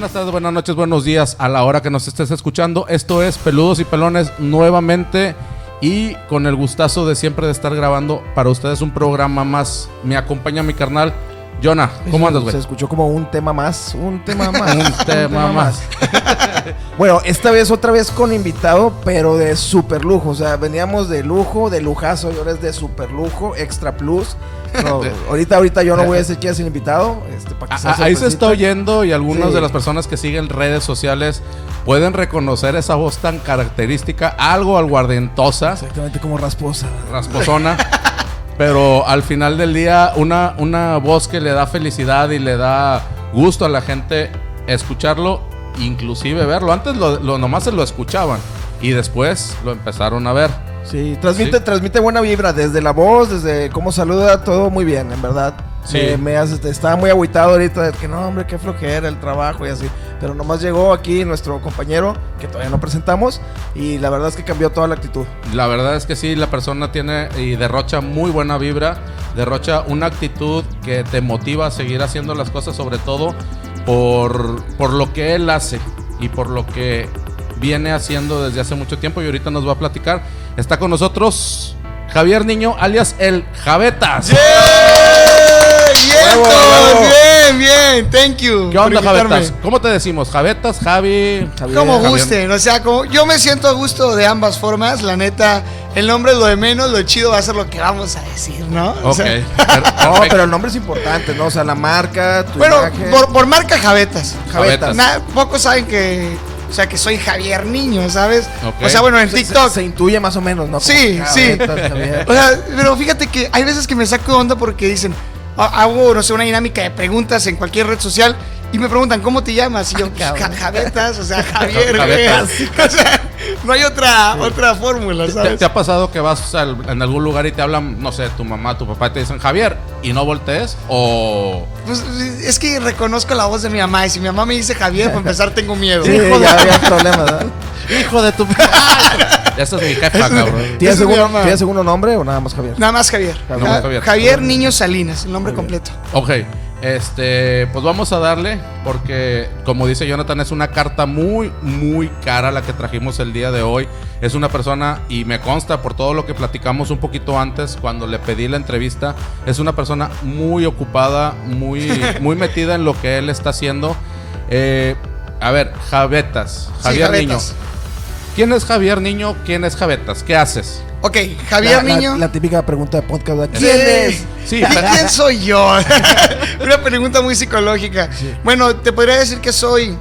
buenas tardes, buenas noches, buenos días a la hora que nos estés escuchando. Esto es Peludos y Pelones nuevamente y con el gustazo de siempre de estar grabando para ustedes un programa más. Me acompaña mi carnal Jonah. ¿Cómo andas, güey? Se escuchó como un tema más, un tema más. Un tema más. bueno, esta vez otra vez con invitado, pero de super lujo. O sea, veníamos de lujo, de lujazo, y ahora es de super lujo, extra plus. No, ahorita, ahorita yo no voy a decir quién es el invitado. Este, para que sea Ah, Ahí se está oyendo y algunas Sí. de las personas que siguen redes sociales pueden reconocer esa voz tan característica, algo aguardentosa, Exactamente como rasposa. rasposona. Pero al final del día, una, una voz que le da felicidad y le da gusto a la gente escucharlo, inclusive verlo. Antes lo, lo- nomás se lo escuchaban y después lo empezaron a ver. Sí, transmite, Sí. transmite buena vibra desde la voz, desde cómo saluda, todo muy bien, en verdad. Sí. Me, me hace- estaba muy agüitado ahorita de que no, hombre, qué flojera el trabajo y así. Pero nomás llegó aquí nuestro compañero, que todavía no presentamos, y la verdad es que cambió toda la actitud. La verdad es que sí, la persona tiene y derrocha muy buena vibra, derrocha una actitud que te motiva a seguir haciendo las cosas, sobre todo por, por lo que él hace y por lo que viene haciendo desde hace mucho tiempo y ahorita nos va a platicar. Está con nosotros Javier Niño, alias el Javetas. ¡Vientos! huevo. Bien, bien, thank you. ¿Qué onda. Javetas? ¿Cómo te decimos? ¿Javetas, Javi? Javier. Como Javier. gusten, o sea, como yo me siento a gusto de ambas formas, la neta, el nombre es lo de menos, lo chido va a ser lo que vamos a decir, ¿no? O sea, No, pero el nombre es importante, ¿no? O sea, la marca, tu bueno, por, por marca Javetas. Javetas. Na- pocos saben que, o sea, que soy Javier Niño, ¿sabes? O sea, bueno, en Se- TikTok. Se, se intuye más o menos, ¿no? Como Sí, sí. Javier. O sea, pero fíjate que hay veces que me saco de onda porque dicen, hago, no sé, una dinámica de preguntas en cualquier red social y me preguntan, ¿cómo te llamas? Y yo, Ja- Javetas, o sea, Javier. Javetas. O sea, no hay otra, otra fórmula, ¿Te, ¿sabes? te ha pasado que vas al- en algún lugar y te hablan, no sé, tu mamá, tu papá, y te dicen Javier y no voltees? ¿O Pues es que reconozco la voz de mi mamá y si mi mamá me dice Javier, para empezar tengo miedo. Sí, ya había problemas, ¿verdad? hijo de tu Esa es mi jefa, cabrón. ¿Tiene Ese es mi segundo, mamá. ¿tiene segundo nombre o nada más Javier? Nada más Javier. Javier. Ja- Javier. Javier Niño Salinas, el nombre completo. Ok, este, pues vamos a darle, porque como dice Jonathan, es una carta muy, muy cara la que trajimos el día de hoy. Es una persona, y me consta por todo lo que platicamos un poquito antes, cuando le pedí la entrevista, es una persona muy ocupada, muy, muy metida en lo que él está haciendo. Eh, a ver, Javetas, Sí, Javier Javetas. Niño. ¿Quién es Javier Niño? ¿Quién es Javetas? ¿Qué haces? Ok, Javier la, la- Niño. La, típica pregunta de podcast. ¿verdad? Sí. ¿Quién es? Sí, ¿Y quién soy yo? Una pregunta muy psicológica. Bueno, te podría decir que soy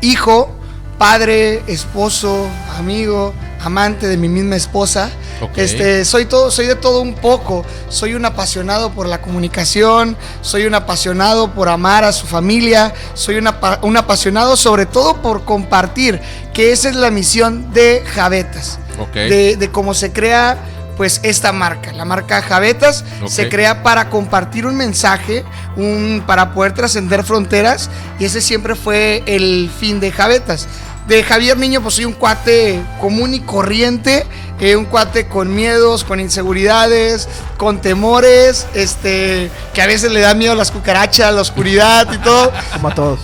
hijo, padre, esposo, amigo, amante de mi misma esposa. Ok. Este, soy todo, soy de todo un poco. Soy un apasionado por la comunicación, soy un apasionado por amar a su familia, soy un apa- un apasionado sobre todo por compartir, que esa es la misión de Javetas De, de cómo se crea pues esta marca, la marca Javetas. Se crea para compartir un mensaje, un, para poder trascender fronteras y ese siempre fue el fin de Javetas. De Javier Niño pues soy un cuate común y corriente, eh, un cuate con miedos, con inseguridades, con temores, este, que a veces le da miedo a las cucarachas, la oscuridad y todo. Como a todos.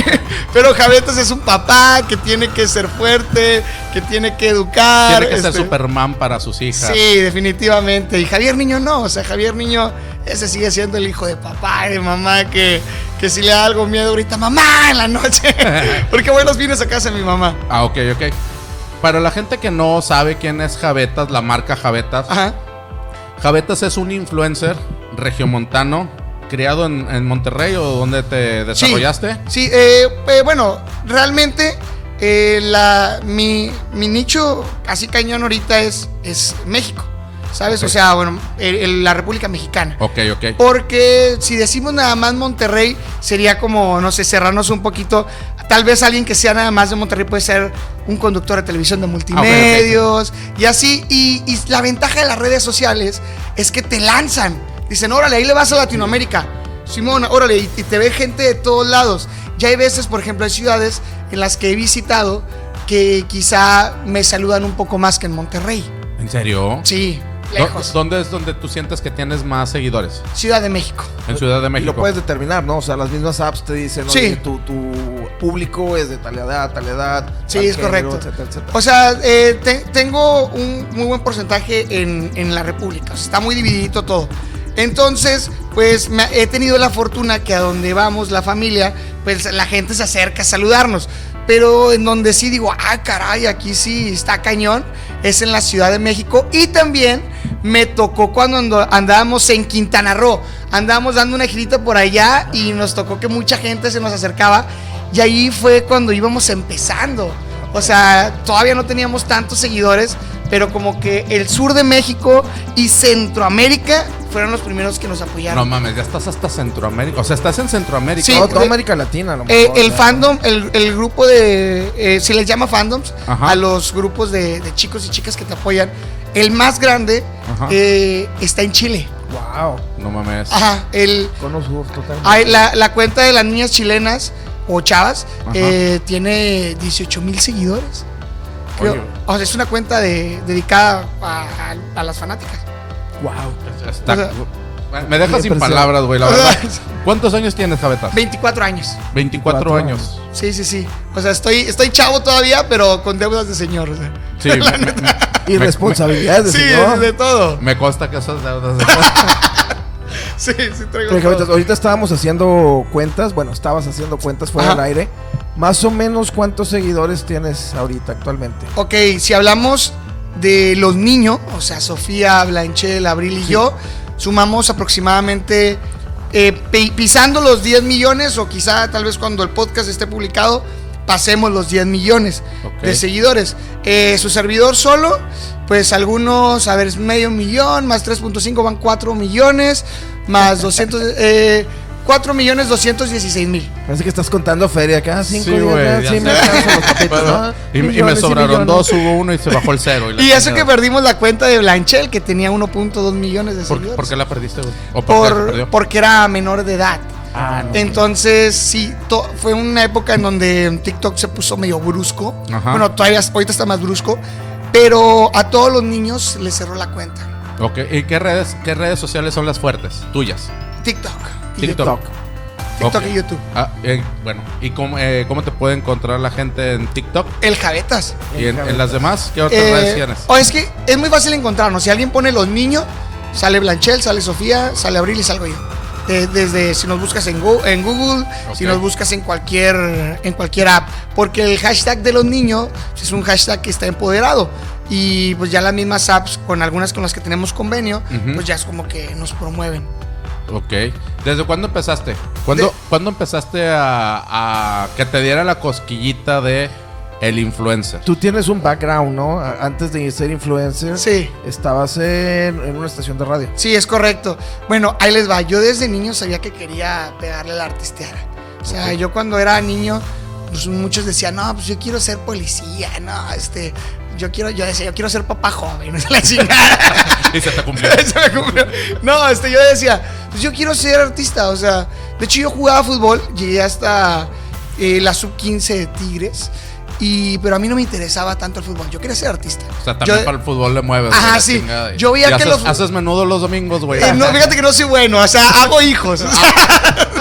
Pero Javetas es un papá que tiene que ser fuerte, que tiene que educar. Tiene que ser este, Superman para sus hijas. Sí, definitivamente. Y Javier Niño no, o sea, Javier Niño, ese sigue siendo el hijo de papá y de mamá que, que si le da algo miedo ahorita, mamá en la noche. Porque voy los fines a casa de mi mamá. Ah, ok, ok. Para la gente que no sabe quién es Javetas, la marca Javetas, Ajá. Javetas es un influencer regiomontano criado en, en Monterrey o donde te desarrollaste. Sí, eh, eh, bueno, realmente eh, la, mi, mi nicho así cañón ahorita es, es México, ¿sabes? O sea, bueno, el- el- la República Mexicana. Ok, ok. Porque si decimos nada más Monterrey, sería como, no sé, cerrarnos un poquito. Tal vez alguien que sea nada más de Monterrey puede ser un conductor de televisión de multimedios y así. Y, y la ventaja de las redes sociales es que te lanzan. Dicen, órale, ahí le vas a Latinoamérica. Simón, órale, y te ve gente de todos lados. Ya hay veces, por ejemplo, hay ciudades en las que he visitado que quizá me saludan un poco más que en Monterrey. ¿En serio? Sí. Lejos. ¿Dónde es donde tú sientes que tienes más seguidores? Ciudad de México. En Ciudad de Y México. lo puedes determinar, ¿no? O sea, las mismas apps te dicen, Sí. oye, tu, tu público es de tal edad, tal edad. Sí, tal es género, correcto. etcétera, etcétera. O sea, eh, te- tengo un muy buen porcentaje en, en la República. O sea, está muy divididito todo. Entonces, pues me- he tenido la fortuna que a donde vamos la familia, pues la gente se acerca a saludarnos. Pero en donde sí digo, ah, caray, aquí sí está cañón, es en la Ciudad de México. Y también me tocó cuando ando- andábamos en Quintana Roo. Andábamos dando una girita por allá y nos tocó que mucha gente se nos acercaba. Y ahí fue cuando íbamos empezando. O sea, todavía no teníamos tantos seguidores, pero como que el sur de México y Centroamérica fueron los primeros que nos apoyaron. No mames, ya estás hasta Centroamérica. O sea, estás en Centroamérica. Sí, No, toda de- América Latina, a lo Eh, mejor, el ya. fandom, el, el grupo de, eh, se les llama fandoms, Ajá. a los grupos de, de chicos y chicas que te apoyan. El más grande eh, está en Chile. Wow. No mames. Ajá, el, Cono Sur, totalmente. hay- la, la cuenta de las niñas chilenas o chavas eh, tiene 18 mil seguidores. Creo- o sea, es una cuenta de- dedicada a, a- a las fanáticas. Wow. Está- O sea- me dejas sin palabras, güey, la verdad. ¿Cuántos años tienes, Javetas? 24 años. 24 24 años. Sí, sí, sí. O sea, estoy, estoy chavo todavía, pero con deudas de señor. o sea. Sí, me, me- Y responsabilidades, Sí, señor. de todo. me consta que esas deudas. Sí, sí, traigo ahorita, estábamos haciendo cuentas, bueno, estabas haciendo cuentas fuera Ajá. del aire. Más o menos, ¿cuántos seguidores tienes ahorita actualmente? Ok, si hablamos de los niños, o sea, Sofía, Blanchel, Abril y yo, sumamos aproximadamente eh, pi- pisando los 10 millones o quizá tal vez cuando el podcast esté publicado pasemos los 10 millones de seguidores. Eh, su servidor solo, pues algunos, a ver, es medio millón, más 3.5 van 4 millones, más 200, eh, 4 millones 216 mil. Parece que estás contando feria acá, cinco Sí, güey, sí, ¿no? y, y me sobraron dos, hubo uno y se bajó el cero. Y eso que perdimos la cuenta de Blanchel, que tenía 1.2 millones de ¿Por, seguidores. por qué la perdiste, güey? ¿O por porque era menor de edad. Ah, no. Entonces, sí, to- fue una época en donde TikTok se puso medio brusco. Ajá. Bueno, todavía ahorita está más brusco. Pero a todos los niños les cerró la cuenta. Ok, ¿y qué redes, qué redes sociales son las fuertes? Tuyas. TikTok. y TikTok. YouTube. TikTok Ok. y YouTube. Ah, eh, bueno, ¿y cómo, eh, cómo te puede encontrar la gente en TikTok? El Javetas. ¿Y en, en las demás? ¿Qué otras Eh, redes tienes? o es que es muy fácil encontrarnos. Si alguien pone los niños, sale Blanchel, sale Sofía, sale Abril y salgo yo. De- desde si nos buscas en Google, en Google si nos buscas en cualquier, en cualquier app. Porque el hashtag de los niños es un hashtag que está empoderado. Y pues ya las mismas apps, con algunas con las que tenemos convenio, pues ya es como que nos promueven. Ok. ¿Desde cuándo empezaste? ¿Cuándo, De- ¿cuándo empezaste a, a que te diera la cosquillita de el influencer? Tú tienes un background, ¿no? Antes de ser influencer, Sí. estabas en, en una estación de radio. Sí, es correcto. Bueno, ahí les va. Yo desde niño sabía que quería pegarle a la artisteara. O sea, yo cuando era niño, pues muchos decían, no, pues yo quiero ser policía, no, este, yo quiero, yo decía, yo quiero ser papá joven, no la chingada. Y se te cumplió. Se me cumplió. No, este, yo decía, pues yo quiero ser artista, o sea, de hecho yo jugaba fútbol, llegué hasta eh, la sub-15 de Tigres, y, pero a mí no me interesaba tanto el fútbol, yo quería ser artista. O sea, también Yo- para el fútbol le mueves. Ajá, sí. Yo veía que haces, los- haces menudo los domingos, güey. Eh, no, fíjate que no soy bueno, o sea, hago hijos. o sea.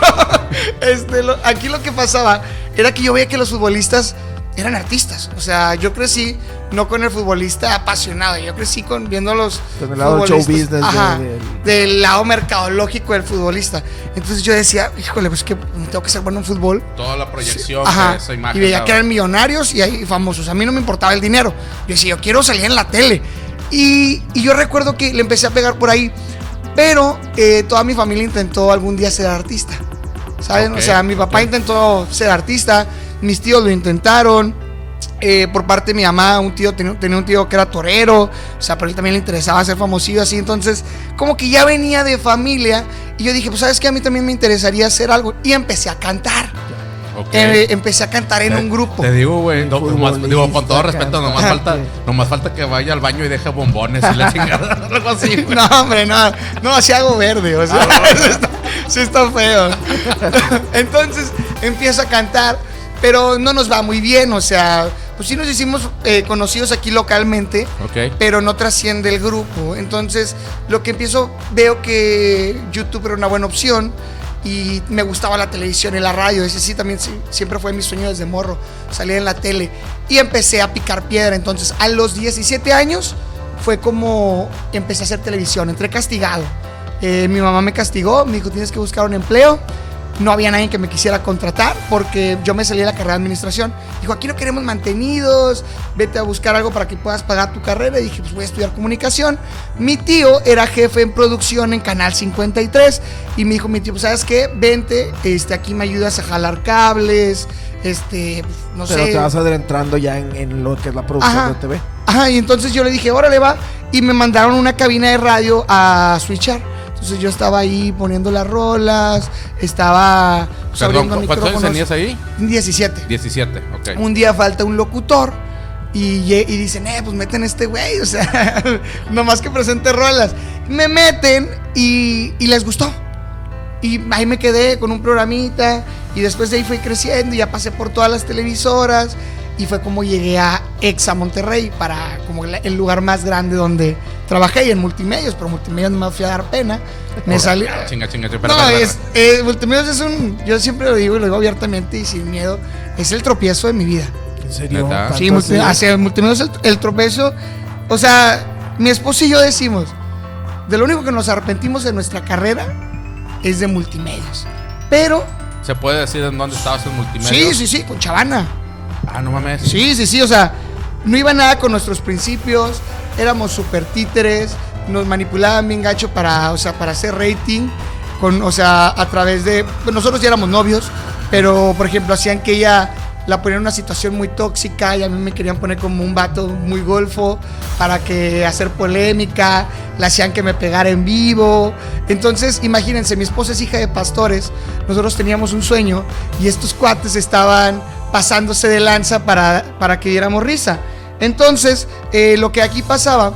No, este, lo- aquí lo que pasaba era que yo veía que los futbolistas eran artistas. O sea, yo crecí no con el futbolista apasionado, yo crecí con viendo los Con el lado del show business de- ajá, del- lado mercadológico del futbolista. Entonces yo decía, híjole, pues que tengo que ser bueno en fútbol. Toda la proyección Ajá. de esa imagen. Y veía que eran millonarios y ahí famosos. A mí no me importaba el dinero. Yo decía, yo quiero salir en la tele. Y, y yo recuerdo que le empecé a pegar por ahí. Pero eh, toda mi familia intentó algún día ser artista. ¿Saben? Ok, o sea, mi papá ok. intentó ser artista. Mis tíos lo intentaron. Eh, por parte de mi mamá, un tío tenía, tenía un tío que era torero, o sea, pero él también le interesaba ser famosillo así, entonces como que ya venía de familia y yo dije, pues sabes que a mí también me interesaría hacer algo y empecé a cantar. Ok. Eh, empecé a cantar en Te- un grupo. Te digo, güey, no, digo, con todo respeto, nomás falta, nomás falta que vaya al baño y deje bombones y la chingada. Algo así. güey. No, hombre, no, no, así hago verde, o sea, eso está- sí está feo. Entonces empiezo a cantar, pero no nos va muy bien, o sea, pues sí nos hicimos eh, conocidos aquí localmente, Ok. pero no trasciende el grupo. Entonces, lo que empiezo, veo que YouTube era una buena opción y me gustaba la televisión y la radio. Ese sí también sí, siempre fue mi sueño desde morro, salir en la tele. Y empecé a picar piedra. Entonces, a los 17 años fue como empecé a hacer televisión. Entré castigado. Eh, mi mamá me castigó, me dijo, tienes que buscar un empleo. No había nadie que me quisiera contratar porque yo me salí de la carrera de administración. Dijo, aquí no queremos mantenidos, vete a buscar algo para que puedas pagar tu carrera. Y dije, pues voy a estudiar comunicación. Mi tío era jefe en producción en Canal 53 y me dijo, mi tío, pues sabes qué, vente, este, aquí me ayudas a jalar cables, este, pues, no Pero sé. te vas adentrando ya en, en lo que es la producción Ajá. de TV. Ajá, y entonces yo le dije, órale va. Y me mandaron una cabina de radio a switchar. Entonces yo estaba ahí poniendo las rolas, estaba pues, Perdón, abriendo ¿cu- ¿cuántos años tenías ahí? 17. 17, ok. Un día falta un locutor y, y dicen, eh, pues meten a este güey, o sea, nomás que presente rolas. Me meten y, y les gustó. Y ahí me quedé con un programita y después de ahí fui creciendo y ya pasé por todas las televisoras y fue como llegué a Exa Monterrey para como el lugar más grande donde trabajé y en multimedios, pero multimedios no me fui a dar pena. Me salí... Ah, Chinga, chinga, chinga. No, espera, es, eh, multimedios es un, yo siempre lo digo y lo digo abiertamente y sin miedo, es el tropiezo de mi vida. ¿En serio? ¿Neta? ¿Tanto Sí, así? multi- hacia multimedios el, el tropiezo. O sea, mi esposo y yo decimos, de lo único que nos arrepentimos de nuestra carrera es de multimedios. Pero, ¿Se puede decir en dónde estabas en multimedia? sí, sí, sí, con Chavana. Ah, no mames. Sí, sí, sí, o sea, no iba nada con nuestros principios, éramos super títeres, nos manipulaban bien gacho para, o sea, para hacer rating, con, o sea, a través de, pues nosotros ya éramos novios, pero por ejemplo hacían que ella la ponían en una situación muy tóxica y a mí me querían poner como un vato muy golfo para que hacer polémica, la hacían que me pegara en vivo. Entonces, imagínense, mi esposa es hija de pastores, nosotros teníamos un sueño y estos cuates estaban pasándose de lanza para, para que diéramos risa. Entonces, eh, lo que aquí pasaba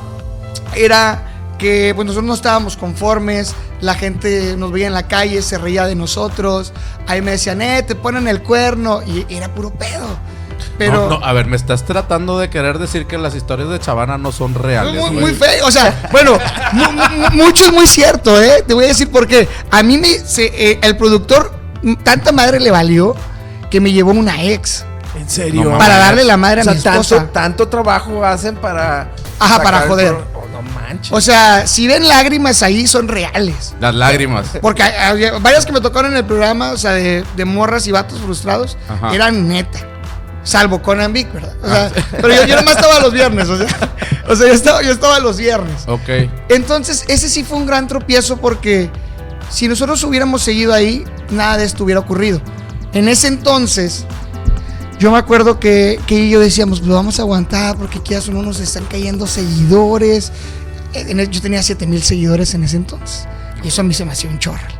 era que pues, nosotros no estábamos conformes, la gente nos veía en la calle, se reía de nosotros, ahí me decían, eh, te ponen el cuerno, y era puro pedo. Pero No, no, a ver, me estás tratando de querer decir que las historias de Chavana no son reales. muy, feo, o sea, bueno, mu- mu- mucho es muy cierto, ¿eh? Te voy a decir por qué. A mí me, se- eh, el productor, tanta madre le valió que me llevó una ex ¿En serio? No para darle la madre o a sea, mi tanto, esposa. tanto trabajo hacen para. Ajá, para joder. Oh, no manches. O sea, si ven lágrimas ahí, son reales. Las lágrimas. Porque hay- había varias que me tocaron en el programa, o sea, de, de morras y vatos frustrados, Ajá. eran neta. Salvo Conan Vic, ¿verdad? O sea, pero yo, yo nomás estaba los viernes, o sea, o sea yo, estaba, yo estaba los viernes. Ok. Entonces, ese sí fue un gran tropiezo porque si nosotros hubiéramos seguido ahí, nada de esto hubiera ocurrido. En ese entonces, yo me acuerdo que, que yo decíamos, pues vamos a aguantar porque quizás no nos están cayendo seguidores. Yo tenía 7 mil seguidores en ese entonces. Y eso a mí se me hacía un chorral.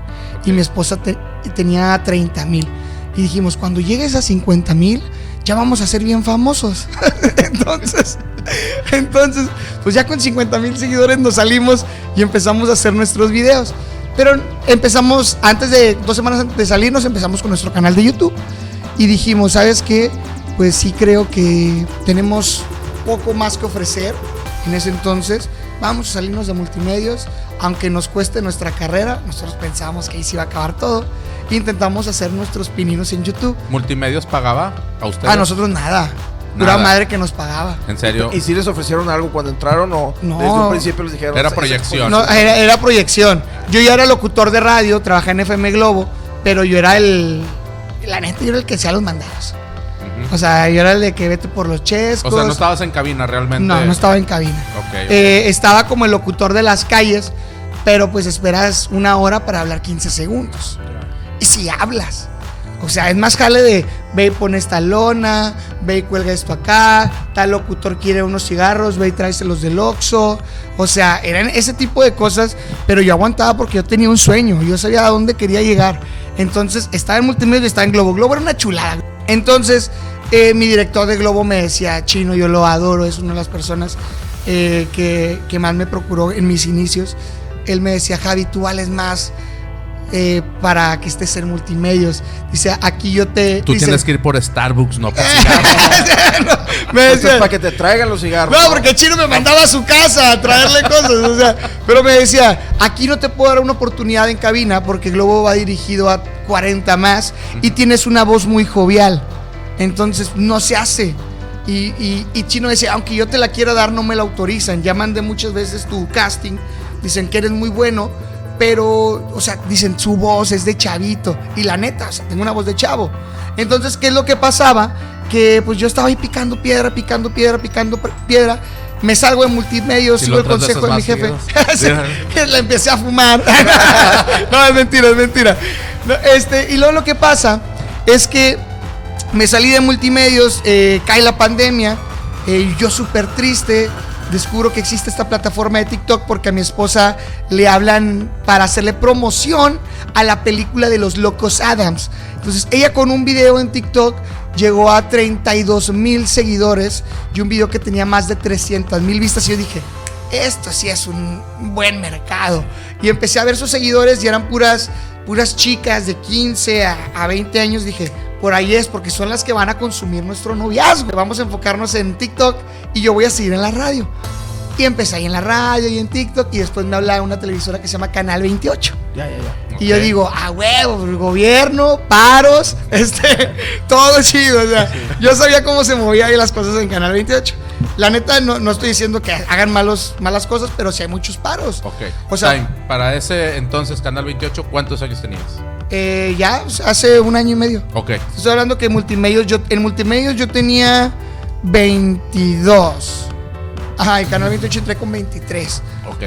Y mi esposa te- tenía 30 mil. Y dijimos, cuando llegues a 50 mil, ya vamos a ser bien famosos. entonces, entonces, pues ya con 50 mil seguidores nos salimos y empezamos a hacer nuestros videos. Pero empezamos, antes de dos semanas antes de salirnos, empezamos con nuestro canal de YouTube. Y dijimos, ¿sabes qué? Pues sí creo que tenemos poco más que ofrecer en ese entonces. Vamos a salirnos de multimedios, aunque nos cueste nuestra carrera. Nosotros pensábamos que ahí se iba a acabar todo. Intentamos hacer nuestros pininos en YouTube. ¿Multimedios pagaba a ustedes? A nosotros nada. Pura Nada. madre que nos pagaba. ¿En serio? ¿Y si les ofrecieron algo cuando entraron o No. desde un principio les dijeron? Era "Ese- proyección. No, era, era proyección. Yo ya era locutor de radio, trabajé en FM Globo, pero yo era el. La neta, yo era el que hacía los mandados. O sea, yo era el de que vete por los chescos. O sea, no estabas en cabina realmente. No, no estaba en cabina. Ok, ok. Eh, estaba como el locutor de las calles, pero pues esperas una hora para hablar 15 segundos. Y si hablas. O sea, es más jale de ve y pone esta lona, ve y cuelga esto acá, tal locutor quiere unos cigarros, ve y tráeselos del Oxxo. O sea, eran ese tipo de cosas, pero yo aguantaba porque yo tenía un sueño, yo sabía a dónde quería llegar. Entonces, estaba en multimedia, estaba en Globo. Globo era una chulada. Entonces, eh, mi director de Globo me decía, Chino, yo lo adoro, es una de las personas eh, que, que más me procuró en mis inicios. Él me decía, Javi, tú vales más eh, para que estés en multimedios. Dice, aquí yo te... Tú dice, tienes que ir por Starbucks, no por cigarros. Me decía, para que te traigan los cigarros. no, porque Chino me mandaba a su casa a traerle cosas, o sea, pero me decía, aquí no te puedo dar una oportunidad en cabina porque Globo va dirigido a 40 más y tienes una voz muy jovial, entonces no se hace. Y, y- y Chino decía, aunque yo te la quiera dar, no me la autorizan. Ya mandé muchas veces tu casting, dicen que eres muy bueno, pero, o sea, dicen su voz es de chavito. Y la neta, o sea, tengo una voz de chavo. Entonces, ¿qué es lo que pasaba? Que pues yo estaba ahí picando piedra, picando piedra, picando piedra. Me salgo de multimedios, Y sigo el consejo de mi jefe. La empecé a fumar. no, es mentira, es mentira. No, este, y luego lo que pasa es que me salí de multimedios, eh, cae la pandemia, eh, y yo súper triste, descubro que existe esta plataforma de TikTok porque a mi esposa le hablan para hacerle promoción a la película de los locos Adams. Entonces ella con un video en TikTok llegó a 32 mil seguidores y un video que tenía más de 300 mil vistas y yo dije, esto sí es un buen mercado. Y empecé a ver sus seguidores y eran puras, puras chicas de 15 a, a 20 años. Dije, por ahí es, porque son las que van a consumir nuestro noviazgo. Vamos a enfocarnos en TikTok y yo voy a seguir en la radio. Y empecé ahí en la radio y en TikTok y después me habla una televisora que se llama Canal 28. Ya, ya, ya. Y yo digo, a huevo, el gobierno, paros, este, todo chido. O sea, yo sabía cómo se movía ahí las cosas en Canal 28. La neta, no, no estoy diciendo que hagan malos, malas cosas, pero sí hay muchos paros. Ok. O sea- Time, para ese entonces, Canal 28, ¿cuántos años tenías? Eh, ya hace un año y medio. Ok. Estoy hablando que en multimedios, yo, en multimedios yo tenía 22. Ajá, en Canal 28 entré con 23. Ok.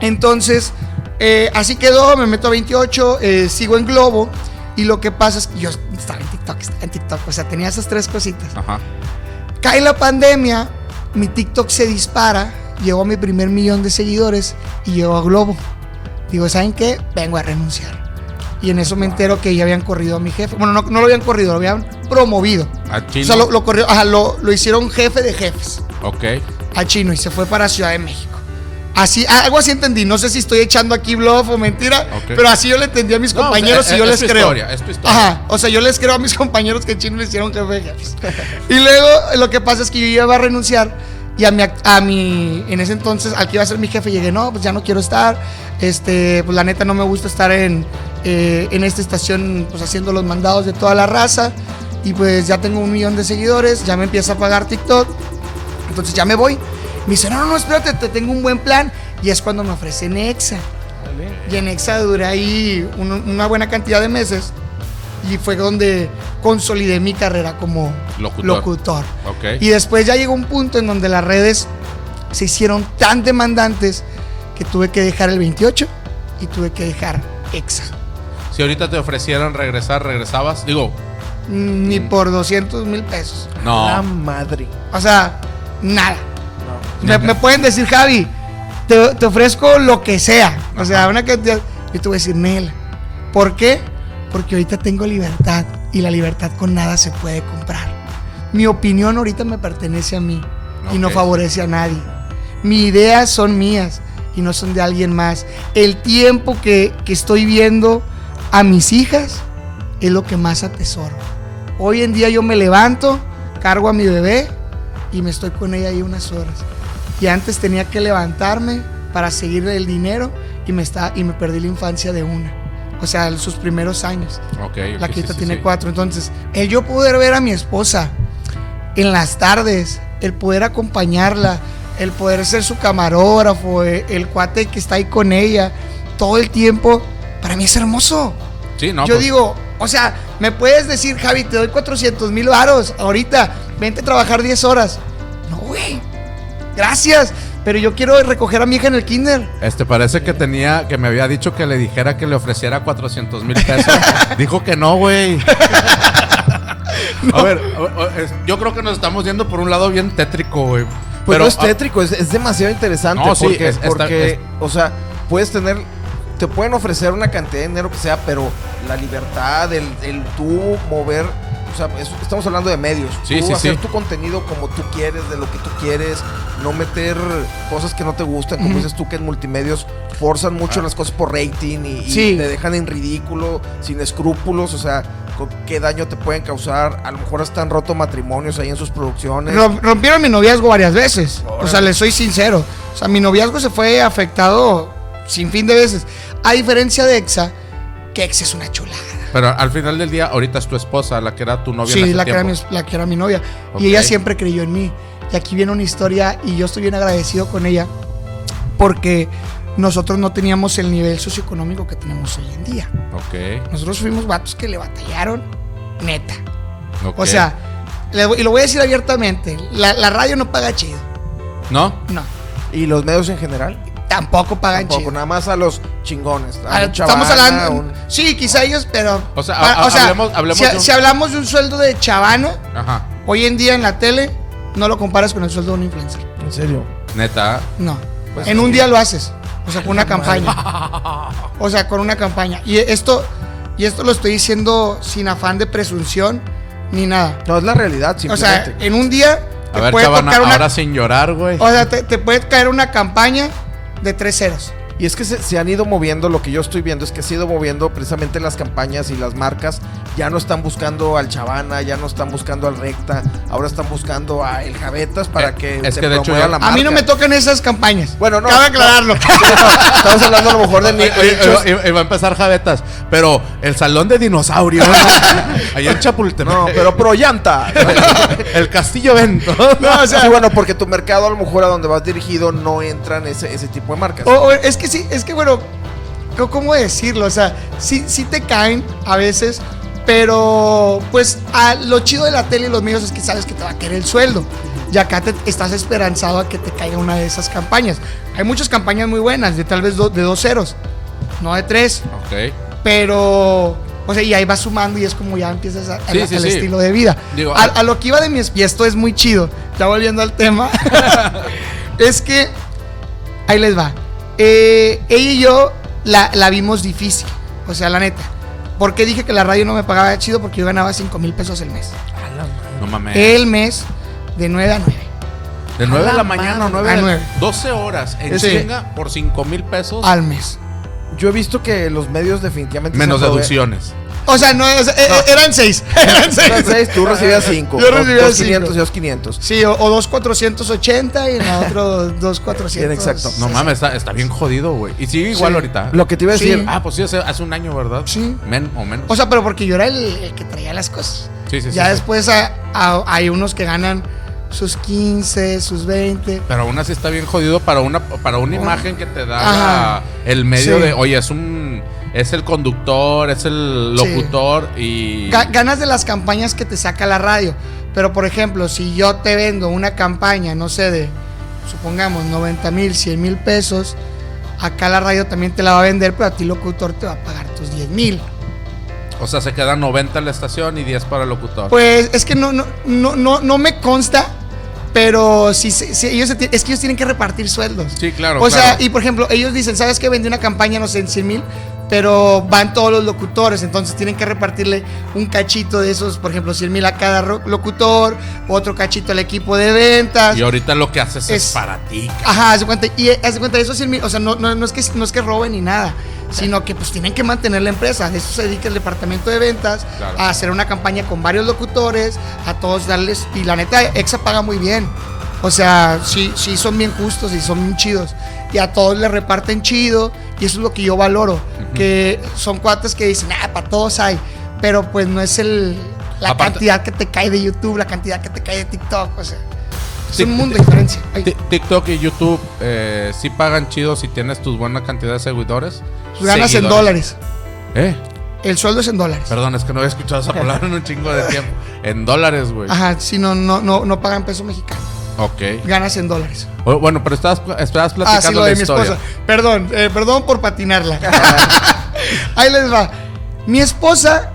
Entonces, eh, así quedó, me meto a 28, eh, sigo en Globo. Y lo que pasa es que yo estaba en TikTok, estaba en TikTok. O sea, tenía esas tres cositas. Ajá. Cae la pandemia, mi TikTok se dispara, llegó a mi primer millón de seguidores y llegó a Globo. Digo, ¿saben qué? Vengo a renunciar. Y en eso me entero que ya habían corrido a mi jefe. Bueno, no, no lo habían corrido, lo habían promovido. A O Chino. sea, lo, lo corrió, ajá, lo, lo hicieron jefe de jefes Ok. a Chino y se fue para Ciudad de México. Así, algo así entendí. No sé si estoy echando aquí bluff o mentira, Ok. pero así yo le entendí a mis No, compañeros es- y yo es les tu creo. historia, es tu historia. Ajá, o sea, yo les creo a mis compañeros que Chino le hicieron jefe de jefes. y luego lo que pasa es que yo iba a renunciar y a mi, a mi, en ese entonces, al que iba a ser mi jefe, llegué, no, pues ya no quiero estar. Este, pues la neta no me gusta estar en, eh, en esta estación, pues haciendo los mandados de toda la raza. Y pues ya tengo un millón de seguidores, ya me empieza a pagar TikTok. Entonces ya me voy. Me dice, no, no, no, espérate, te tengo un buen plan. Y es cuando me ofrecen Exa. Y en Exa duré ahí un- una buena cantidad de meses. Y fue donde consolidé mi carrera como Locutor. Y después ya llegó un punto en donde las redes se hicieron tan demandantes que tuve que dejar el 28 y tuve que dejar Exa. Si ahorita te ofrecieran regresar, ¿regresabas? Digo, Mm, Ni por 200 mil pesos. La no. madre. O sea, nada. No. Me, me pueden decir, Javi, te, te ofrezco lo que sea. O sea, una cantidad. Yo te voy a decir, Nel. ¿Por qué? Porque ahorita tengo libertad y la libertad con nada se puede comprar. Mi opinión ahorita me pertenece a mí y no favorece a nadie. Mis ideas son mías y no son de alguien más. El tiempo que, que estoy viendo a mis hijas es lo que más atesoro. Hoy en día yo me levanto, cargo a mi bebé y me estoy con ella ahí unas horas. Y antes tenía que levantarme para seguir el dinero y me, está, y me perdí la infancia de una. O sea, sus primeros años. Ok. La que sí, tiene sí. cuatro. Entonces, el yo poder ver a mi esposa en las tardes, el poder acompañarla, el poder ser su camarógrafo, eh, el cuate que está ahí con ella todo el tiempo, para mí es hermoso. Sí, no. yo pues, digo, o sea, me puedes decir, Javi, te doy 400 mil varos ahorita, vente a trabajar 10 horas. No, güey. Gracias. Pero yo quiero recoger a mi hija en el kinder. Este parece que tenía, que me había dicho que le dijera que le ofreciera 400 mil pesos. Dijo que no, güey. A ver, yo creo que nos estamos yendo por un lado bien tétrico, güey. Pues Pero, no es ah, tétrico, es, es demasiado interesante. No, sí, porque, es- está- porque, es- o sea, puedes tener, te pueden ofrecer una cantidad de dinero que sea, pero la libertad, el, el tú mover O sea, es- estamos hablando de medios. Sí, tú sí, hacer sí. tu contenido como tú quieres, de lo que tú quieres, no meter cosas que no te gustan, como dices tú que en multimedios forzan mucho las cosas por rating y, y te dejan en ridículo, sin escrúpulos, o sea, con qué daño te pueden causar. A lo mejor hasta han roto matrimonios ahí en sus producciones. Rom- rompieron mi noviazgo varias veces. O sea, les soy sincero. O sea, mi noviazgo se fue afectado sin fin de veces. A diferencia de Exa, que Exa es una chulada. Pero al final del día, ahorita es tu esposa, la que era tu novia Sí, la que, era mi, tiempo. la que era mi novia. Y ella siempre creyó en mí. Y aquí viene una historia y yo estoy bien agradecido con ella porque nosotros no teníamos el nivel socioeconómico que tenemos hoy en día. Ok, Nosotros fuimos vatos que le batallaron neta. ok. O sea, y lo voy a decir abiertamente, la, la radio no paga chido. ¿No? No, Y los medios en general. Tampoco pagan Tampoco, chido. nada más a los chingones. a Ah, un Estamos hablando. un- Sí, quizá ellos, pero. O sea, a- a- hablemos- hablemos si, de un- si hablamos de un sueldo de chavana, Ajá. hoy en día en la tele, no lo comparas con el sueldo de un influencer. En serio. Neta. No. Pues en sí. un día lo haces. O sea, con una campaña. O sea, con una campaña. Y esto, y esto lo estoy diciendo sin afán de presunción ni nada. No, es la realidad, O sea, simplemente. en un día A te ver, puede Chavana, tocar una. ahora sin llorar, güey. O sea, te, te puede caer una campaña de tres ceros. Y es que se, se han ido moviendo, lo que yo estoy viendo es que se ha ido moviendo precisamente las campañas y las marcas ya no están buscando al Chavana, ya no están buscando al Recta, ahora están buscando a El Javetas para Eh, que es se que de hecho la A marca. mí no me tocan esas campañas. Bueno, no, Cabe no. aclararlo. Estamos hablando a lo mejor de ni- Oye, oye, nichos. iba- iba a empezar Javetas, pero el salón de dinosaurios, allá en Chapultepec, No, pero pro llanta. el castillo Vento. No, o sea, sí, bueno, porque tu mercado a lo mejor a donde vas dirigido no entran ese, ese tipo de marcas. O- o es que sí, es que bueno, ¿cómo decirlo? O sea, sí, sí te caen a veces, pero pues a- lo chido de la tele y los medios es que sabes que te va a caer el sueldo. Y acá te, estás esperanzado a que te caiga una de esas campañas. Hay muchas campañas muy buenas, de tal vez do- de dos ceros, no de tres, Ok. pero... O sea, y ahí vas sumando y es como ya empiezas a, a- Sí, sí, al sí. estilo de vida. Digo, a, al- a lo que iba de mi... Y esto es muy chido, ya volviendo al tema, es que Ahí les va. Eh, ella y yo la, la vimos difícil. O sea, la neta. ¿Por qué dije que la radio no me pagaba chido? Porque yo ganaba 5 mil pesos el mes. No mames. El mes de 9 a 9. de 9 de a la la mañana a madre. 9 A de nueve. 12 horas en Sí. chinga por 5 mil pesos. Al mes. Yo he visto que los medios definitivamente... menos deducciones. O sea, no, o sea, eh, eh, eran 6. Eran 6. Eran seis, tú recibías 5. Yo recibía Dos cinco. 500 y dos 500. Sí, o, o 2,480 y en la otro 2,400. Bien, exacto. No mames, está, está bien jodido, güey. Y sigue igual Sí. ahorita. Lo que te iba a decir, Sí. Ah, pues sí, hace, hace un año, ¿verdad? Sí. Men o menos. O sea, pero porque yo era el, el que traía las cosas. sí, sí, sí, ya sí. después a- a- hay unos que ganan sus 15, sus 20. Pero aún así está bien jodido para una, para una imagen que te da la- el medio Sí. de, oye, es un. Es el conductor, es el Sí. locutor y. Ga- ganas de las campañas que te saca la radio. Pero, por ejemplo, si yo te vendo una campaña, no sé, de, supongamos, 90 mil, 100 mil pesos, acá la radio también te la va a vender, pero a ti, locutor, te va a pagar tus 10 mil. O sea, se queda 90 en la estación y 10 para el locutor. Pues es que no, no, no, no, no me consta, pero si, si ellos es que ellos tienen que repartir sueldos. sí, claro. O sea, y por ejemplo, ellos dicen, ¿sabes qué? Vendí una campaña, no sé, en 100 mil, pero van todos los locutores, entonces tienen que repartirle un cachito de esos, por ejemplo, 100 mil a cada locutor, otro cachito al equipo de ventas. Y ahorita lo que haces es, es- para ti. Ajá, haz de cuenta, y eh, haz de cuenta, esos 100 mil, o sea, no, no, no es que, no es que roben ni nada, sino que pues tienen que mantener la empresa. De eso se dedica el departamento de ventas, Claro. a hacer una campaña con varios locutores, a todos darles, y la neta, Exa paga muy bien. O sea, sí, sí son bien justos y son bien chidos. Y a todos les reparten chido, y eso es lo que yo valoro. Que son cuates que dicen, ah, para todos hay. Pero pues no es el, la Aparte- cantidad que te cae de YouTube, la cantidad que te cae de TikTok. O sea, es un mundo de diferencia. Ay. TikTok y YouTube eh, sí pagan chido si tienes tus buena cantidad de seguidores. Ganas en dólares. ¿Eh? El sueldo es en dólares. Perdón, es que no había escuchado esa palabra en un chingo de tiempo. En dólares, güey. Ajá, si no, no, no, no pagan peso mexicano. Ok. Ganas en dólares. O- Bueno, pero estabas, estabas Ah, platicando sí, lo la de mi historia. esposa. Perdón, eh, perdón por patinarla. Ahí les va. Mi esposa,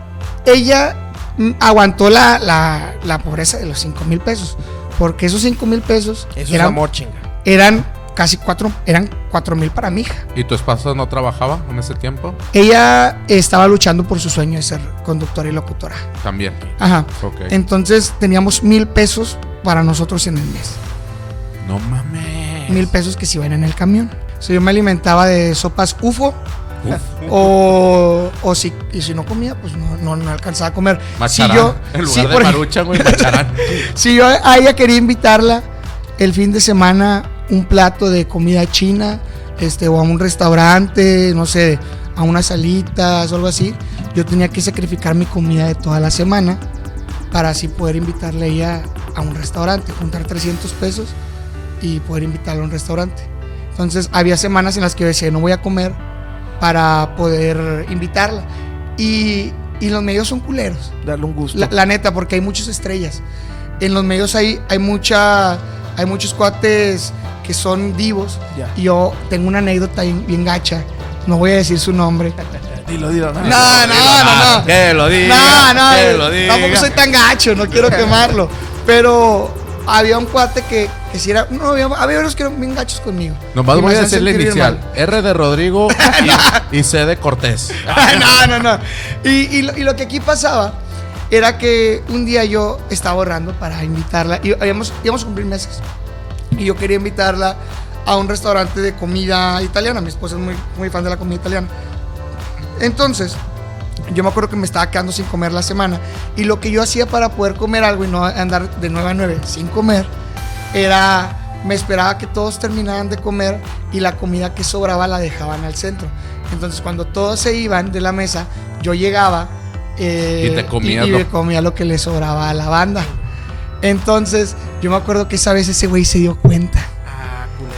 ella mm, aguantó la, la, la pobreza de los 5 mil pesos. Porque esos 5 mil pesos eso es eran, amor, chinga. eran casi cuatro, eran cuatro mil para mi hija. ¿Y tu esposa no trabajaba en ese tiempo? Ella estaba luchando por su sueño de ser conductora y locutora. También. Ajá. Ok. Entonces teníamos mil pesos para nosotros en el mes. No mames. Mil pesos que se iban en el camión. O sea, yo me alimentaba de sopas UFO. Uf. O, o si, y si no comía, pues no, no, no alcanzaba a comer. Macharán. Si yo, en lugar si, de por- marucha, güey, macharán. si yo a ella quería invitarla el fin de semana un plato de comida china, este, o a un restaurante, no sé, a unas salitas o algo así, yo tenía que sacrificar mi comida de toda la semana para así poder invitarle a ella a un restaurante, juntar 300 pesos y poder invitarla a un restaurante. Entonces había semanas en las que yo decía, no voy a comer para poder invitarla. Y, y los medios son culeros. Darle un gusto. La, la neta, porque hay muchas estrellas. En los medios hay, hay mucha. Hay muchos cuates que son divos. Ya. Y yo tengo una anécdota bien, bien gacha. No voy a decir su nombre. Dilo, dilo. No, No, no, no, no. Que lo diga. No, no, Que lo diga. tampoco soy tan gacho, no quiero quemarlo. Pero había un cuate que, que si era. No, había, había unos que eran bien gachos conmigo. Nomás voy a decir la inicial. mal. R de Rodrigo y, y C de Cortés. no, no, no. Y, y lo, y lo que aquí pasaba era que un día yo estaba ahorrando para invitarla. Y habíamos, íbamos a cumplir meses. Y yo quería invitarla a un restaurante de comida italiana. Mi esposa es muy, muy fan de la comida italiana. Entonces, yo me acuerdo que me estaba quedando sin comer la semana. Y lo que yo hacía para poder comer algo y no andar de 9 a 9 sin comer, era. Me esperaba que todos terminaran de comer y la comida que sobraba la dejaban al centro. Entonces, cuando todos se iban de la mesa, yo llegaba. eh, Y te comías y lo- me comía lo que le sobraba a la banda. Entonces, yo me acuerdo que esa vez ese güey se dio cuenta. Ah, culero.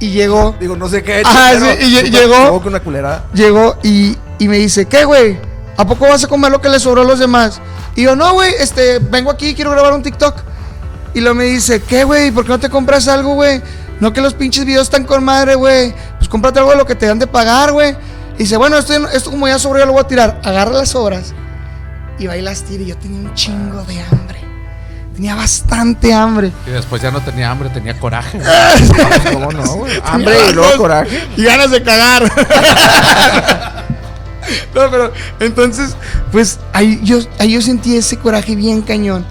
Y llegó Digo, no sé qué he hecho. Ah, sí, y supongo- llegó- una culerada. llegó y, y me dice, ¿qué, güey? ¿A poco vas a comer lo que le sobró a los demás? Y yo, no, güey, este, vengo aquí, quiero grabar un TikTok. Y luego me dice, ¿qué, güey? ¿Por qué no te compras algo, güey? No que los pinches videos están con madre, güey. Pues cómprate algo de lo que te dan de pagar, güey. Y dice, bueno, esto, esto como ya sobró, ya lo voy a tirar. Agarra las sobras y va y las tira. Y yo tenía un chingo de hambre. Tenía bastante hambre. Y después ya no tenía hambre, tenía coraje. ¿Cómo no, güey? Hambre y luego coraje. y ganas de cagar. no, pero entonces, pues ahí yo, ahí yo sentí ese coraje bien cañón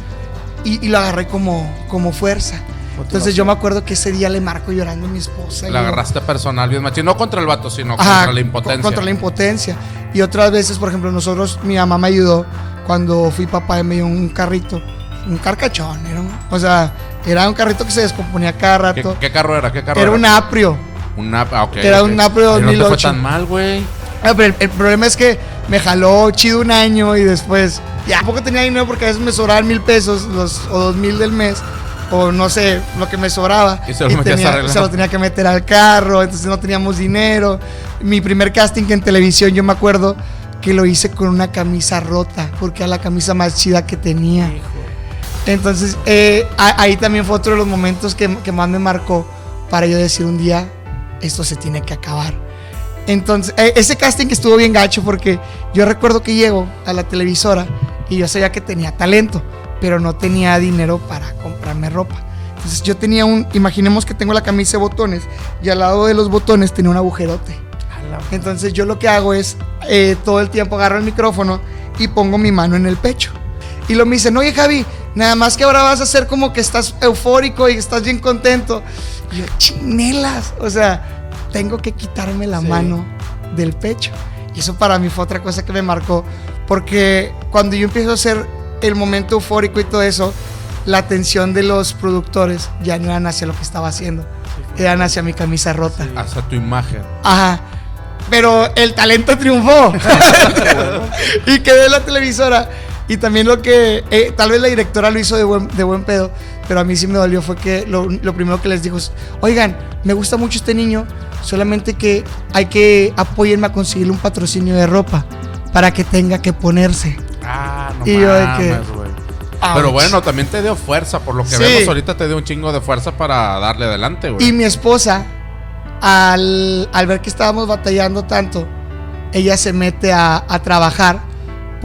y, y lo agarré como, como fuerza. Entonces yo me acuerdo que ese día le marco llorando a mi esposa. La agarraste personal, bien machín. No contra el vato, sino Ajá, contra la impotencia. Contra la impotencia. Y otras veces, por ejemplo, nosotros, mi mamá me ayudó cuando fui papá y me dio un carrito, un carcachón. Era un- o sea, era un carrito que se descomponía cada ¿Qué, rato. qué carro era? ¿Qué carro Era un aprio. Un nap- ah, ok, Era ok. un Naprio Ay, No te 2008. fue tan mal, güey. Ah, pero el, el problema es que me jaló chido un año y después ya tampoco tenía dinero porque a veces me sobraban mil pesos los, o dos mil del mes o no sé lo que me sobraba Y se lo a tenía, se lo tenía que meter al carro entonces no teníamos dinero mi primer casting en televisión yo me acuerdo que lo hice con una camisa rota porque era la camisa más chida que tenía entonces eh, ahí también fue otro de los momentos que, que más me marcó para yo decir un día esto se tiene que acabar entonces, eh, ese casting estuvo bien gacho porque yo recuerdo que llego a la televisora y yo sabía que tenía talento, pero no tenía dinero para comprarme ropa. Entonces yo tenía un, imaginemos que tengo la camisa de botones y al lado de los botones tenía un agujerote. Entonces yo lo que hago es eh, todo el tiempo agarro el micrófono y pongo mi mano en el pecho. Y lo me dicen, oye Javi, nada más que ahora vas a hacer como que estás eufórico y estás bien contento. Y yo, chinelas, o sea, tengo que quitarme la Sí. mano del pecho. Y eso para mí fue otra cosa que me marcó, porque cuando yo empiezo a hacer el momento eufórico y todo eso, la atención de los productores ya no eran hacia lo que estaba haciendo, eran hacia mi camisa rota. Hasta tu imagen. Ajá. Pero el talento triunfó. y quedé en la televisora. Y también lo que, eh, tal vez la directora lo hizo de buen, de buen pedo, pero a mí sí me dolió fue que lo, lo primero que les dijo es, oigan, me gusta mucho este niño, solamente que hay que apoyarme a conseguirle un patrocinio de ropa para que tenga que ponerse. Ah, no Y yo de que-. Pero bueno, también te dio fuerza. Por lo que Sí. vemos ahorita, te dio un chingo de fuerza para darle adelante, güey. Y mi esposa, al, al ver que estábamos batallando tanto, ella se mete a, a trabajar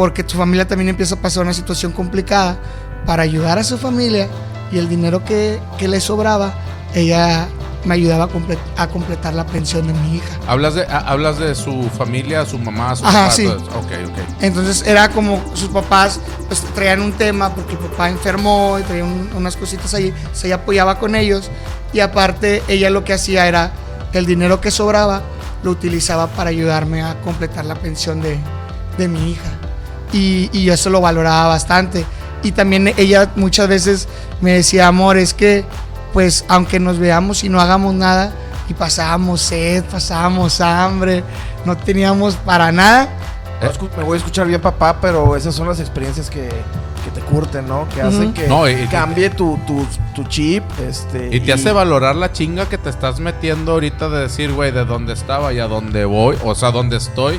porque su familia también empieza a pasar una situación complicada para ayudar a su familia y el dinero que, que le sobraba, ella me ayudaba a, comple- a completar la pensión de mi hija. Hablas de, ha- hablas de su familia, su mamá, su Ajá, papá. sí. todo eso. Ok, ok. Entonces era como sus papás pues, traían un tema porque el papá enfermó y traía un- unas cositas ahí, se ella apoyaba con ellos y aparte ella lo que hacía era el dinero que sobraba lo utilizaba para ayudarme a completar la pensión de, de mi hija y, y yo eso lo valoraba bastante y también ella muchas veces me decía amor es que pues aunque nos veamos y no hagamos nada y pasábamos sed, pasábamos hambre, no teníamos para nada, Me voy a escuchar bien, papá, pero esas son las experiencias que, que te curten, ¿no? Que hacen Ujú. que No, y- y- cambie tu, tu, tu chip. Este, Y te hace valorar la chinga que te estás metiendo ahorita de decir, güey, de dónde estaba y a dónde voy, o sea, dónde estoy.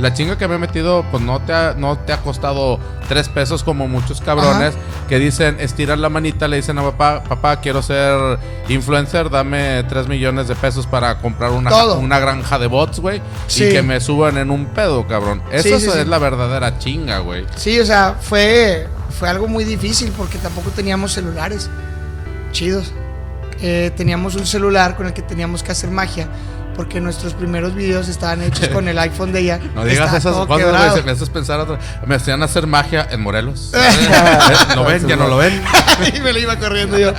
La chinga que me he metido, pues no te ha, no te ha costado tres pesos como muchos cabrones que dicen, estiran la manita, le dicen a papá, papá, quiero ser influencer, dame tres millones de pesos para comprar una, Todo. una granja de bots, güey, Sí. y que me suban en un pedo, cabrón. Sí, es sí, la verdadera chinga, güey. Sí, o sea, fue, fue algo muy difícil porque tampoco teníamos celulares chidos. Eh, teníamos un celular con el que teníamos que hacer magia porque nuestros primeros videos estaban hechos con el iPhone de ella. No digas esas cosas, me haces pensar otra. Me hacían hacer magia en Morelos. ¿Eh? ¿Lo ven? ¿Ya no lo ven? y me lo iba corriendo yo.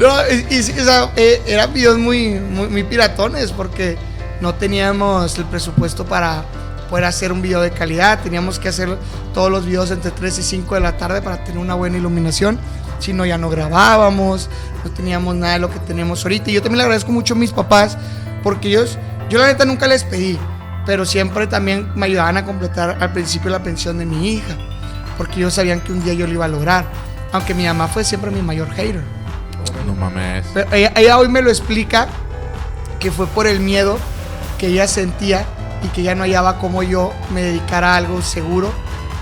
No, y, y o sea, eh, eran videos muy, muy, muy piratones porque no teníamos el presupuesto para poder hacer un video de calidad. Teníamos que hacer todos los videos entre 3 y 5 de la tarde para tener una buena iluminación. Si no, ya no grabábamos, no teníamos nada de lo que tenemos ahorita. Y yo también le agradezco mucho a mis papás porque ellos, yo la neta nunca les pedí, pero siempre también me ayudaban a completar al principio la pensión de mi hija porque ellos sabían que un día yo lo iba a lograr. Aunque mi mamá fue siempre mi mayor hater. No mames. Pero ella, ella hoy me lo explica que fue por el miedo que ella sentía y que ya no hallaba cómo yo me dedicara a algo seguro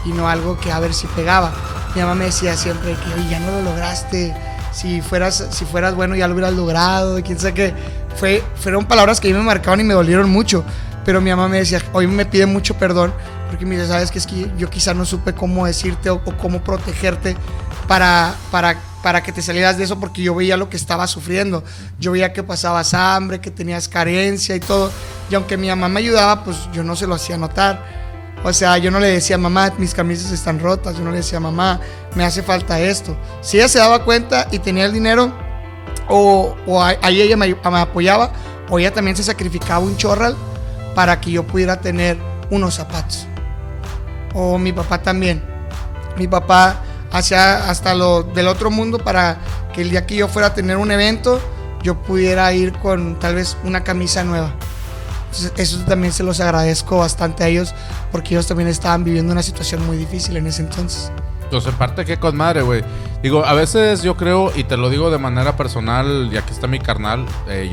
y no algo que a ver si pegaba. Mi mamá me decía siempre que "Oye, ya no lo lograste. Si fueras, si fueras bueno ya lo hubieras logrado. Quién sabe qué. Fue, fueron palabras que a mí me marcaban y me dolieron mucho. Pero mi mamá me decía, hoy me pide mucho perdón porque me dice, sabes que es que yo quizá no supe cómo decirte o, o cómo protegerte para, para, para que te salieras de eso porque yo veía lo que estabas sufriendo. Yo veía que pasabas hambre, que tenías carencia y todo. Y aunque mi mamá me ayudaba, pues yo no se lo hacía notar. O sea, yo no le decía, mamá, mis camisas están rotas. Yo no le decía, mamá, me hace falta esto. Si ella se daba cuenta y tenía el dinero, o, o ahí ella me, me apoyaba, o ella también se sacrificaba un chorral para que yo pudiera tener unos zapatos. O mi papá también. Mi papá hacía hasta lo del otro mundo para que el día que yo fuera a tener un evento, yo pudiera ir con tal vez una camisa nueva. Entonces, eso también se los agradezco bastante a ellos porque ellos también estaban viviendo una situación muy difícil en ese entonces. Pues en parte que con madre, güey. Digo, a veces yo creo, y te lo digo de manera personal, y aquí está mi carnal, eh,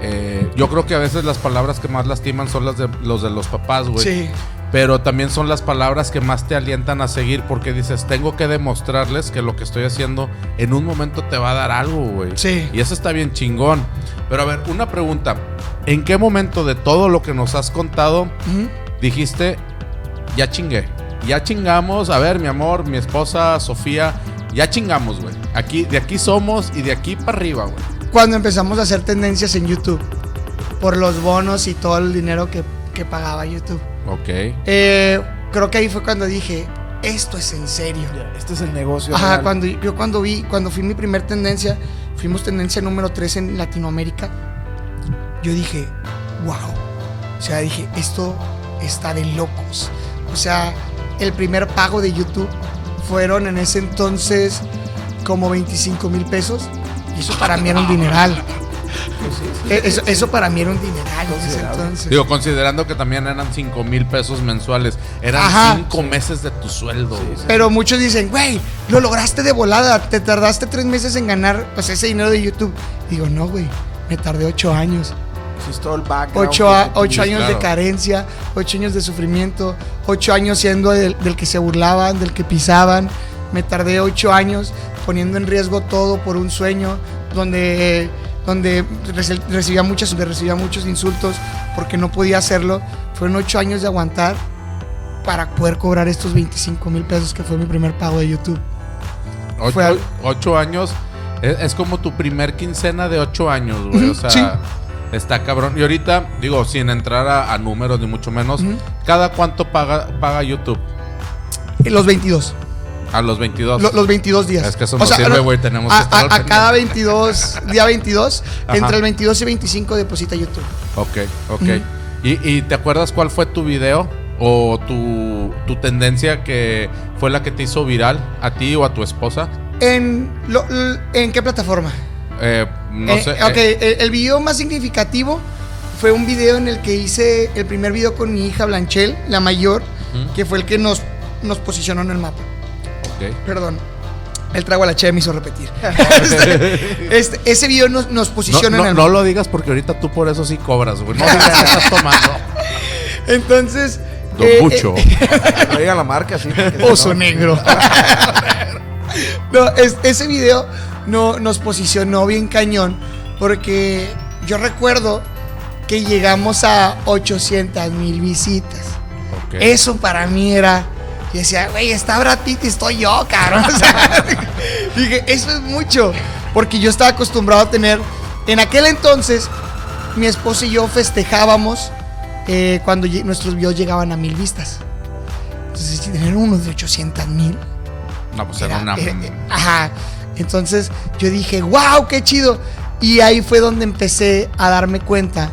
eh, yo creo que a veces las palabras que más lastiman son las de los de los papás, güey. Sí, Pero también son las palabras que más te alientan a seguir porque dices, tengo que demostrarles que lo que estoy haciendo en un momento te va a dar algo, güey. Sí. Y eso está bien chingón. Pero a ver, una pregunta. ¿En qué momento de todo lo que nos has contado Ujú. dijiste, ya chingué? Ya chingamos. A ver, mi amor, mi esposa, Sofía, ya chingamos, güey. Aquí, de aquí somos y de aquí para arriba, güey. cuando empezamos a hacer tendencias en YouTube por los bonos y todo el dinero que, que pagaba YouTube. Ok. Eh, creo que ahí fue cuando dije, esto es en serio. Este es el negocio. Ajá, real. cuando yo cuando vi, cuando fui mi primer tendencia, fuimos tendencia número 3 en Latinoamérica, yo dije, wow. O sea, dije, esto está de locos. O sea, el primer pago de YouTube fueron en ese entonces como 25 mil pesos. Y eso para mí era un dineral. Eh, Eso, eso para mí era un dineral en ese Considerable. entonces. Digo, considerando que también eran 5 mil pesos mensuales. Eran Ajá. 5 meses de tu sueldo. Pero muchos dicen, güey, lo lograste de volada, te tardaste tres meses en ganar pues, ese dinero de YouTube. Digo, no, güey, me tardé ocho años. Sí, es todo el background Ocho, que a- años de claro. carencia, ocho años de sufrimiento, ocho años siendo del, del que se burlaban, del que pisaban. Me tardé ocho años poniendo en riesgo todo por un sueño donde, donde recibía, muchas, donde recibía muchos insultos porque no podía hacerlo. Fueron ocho años de aguantar para poder cobrar estos 25 mil pesos que fue mi primer pago de YouTube. Ocho, Fue ocho años Es, es como tu primer quincena de ocho años, güey. O sea, sí. está cabrón. Y ahorita, digo, sin entrar a, a números ni mucho menos. ¿cada cuánto paga, paga YouTube? Los 22. A los 22. Lo- los 22 días. Es que eso sirve, güey, tenemos que a, estar al a- a cada pendiente. 22, día 22, Ajá. entre el 22 y 25 deposita YouTube. Ok, ok. ¿Y, y te acuerdas cuál fue tu video o tu, tu tendencia que fue la que te hizo viral a ti o a tu esposa? ¿En, lo- ¿en qué plataforma? Eh, no Eh, sé. ok, eh, el, el video más significativo fue un video en el que hice el primer video con mi hija Blanchel, la mayor, que fue el que nos, nos posicionó en el mapa. Perdón. El trago a la che me hizo repetir. Este, este- ese video nos, nos No, posiciona no- en el no lo digas porque ahorita tú por eso sí cobras, güey. No digas que estás tomando. Entonces. Don eh, Pucho. eh, No digan la marca, sí. Oso no- negro. no, es- ese video no, nos posicionó bien cañón porque yo recuerdo que llegamos a 800 mil visitas. Eso para mí era. Y decía, güey, está Brad Pitt y estoy yo, cabrón. O sea, dije, eso es mucho. Porque yo estaba acostumbrado a tener. En aquel entonces, mi esposa y yo festejábamos eh, cuando nuestros videos llegaban a mil vistas. Entonces, si tener unos de 800 mil. No, pues era era- una. eh, eh, ajá. Entonces, yo dije, wow, qué chido. Y ahí fue donde empecé a darme cuenta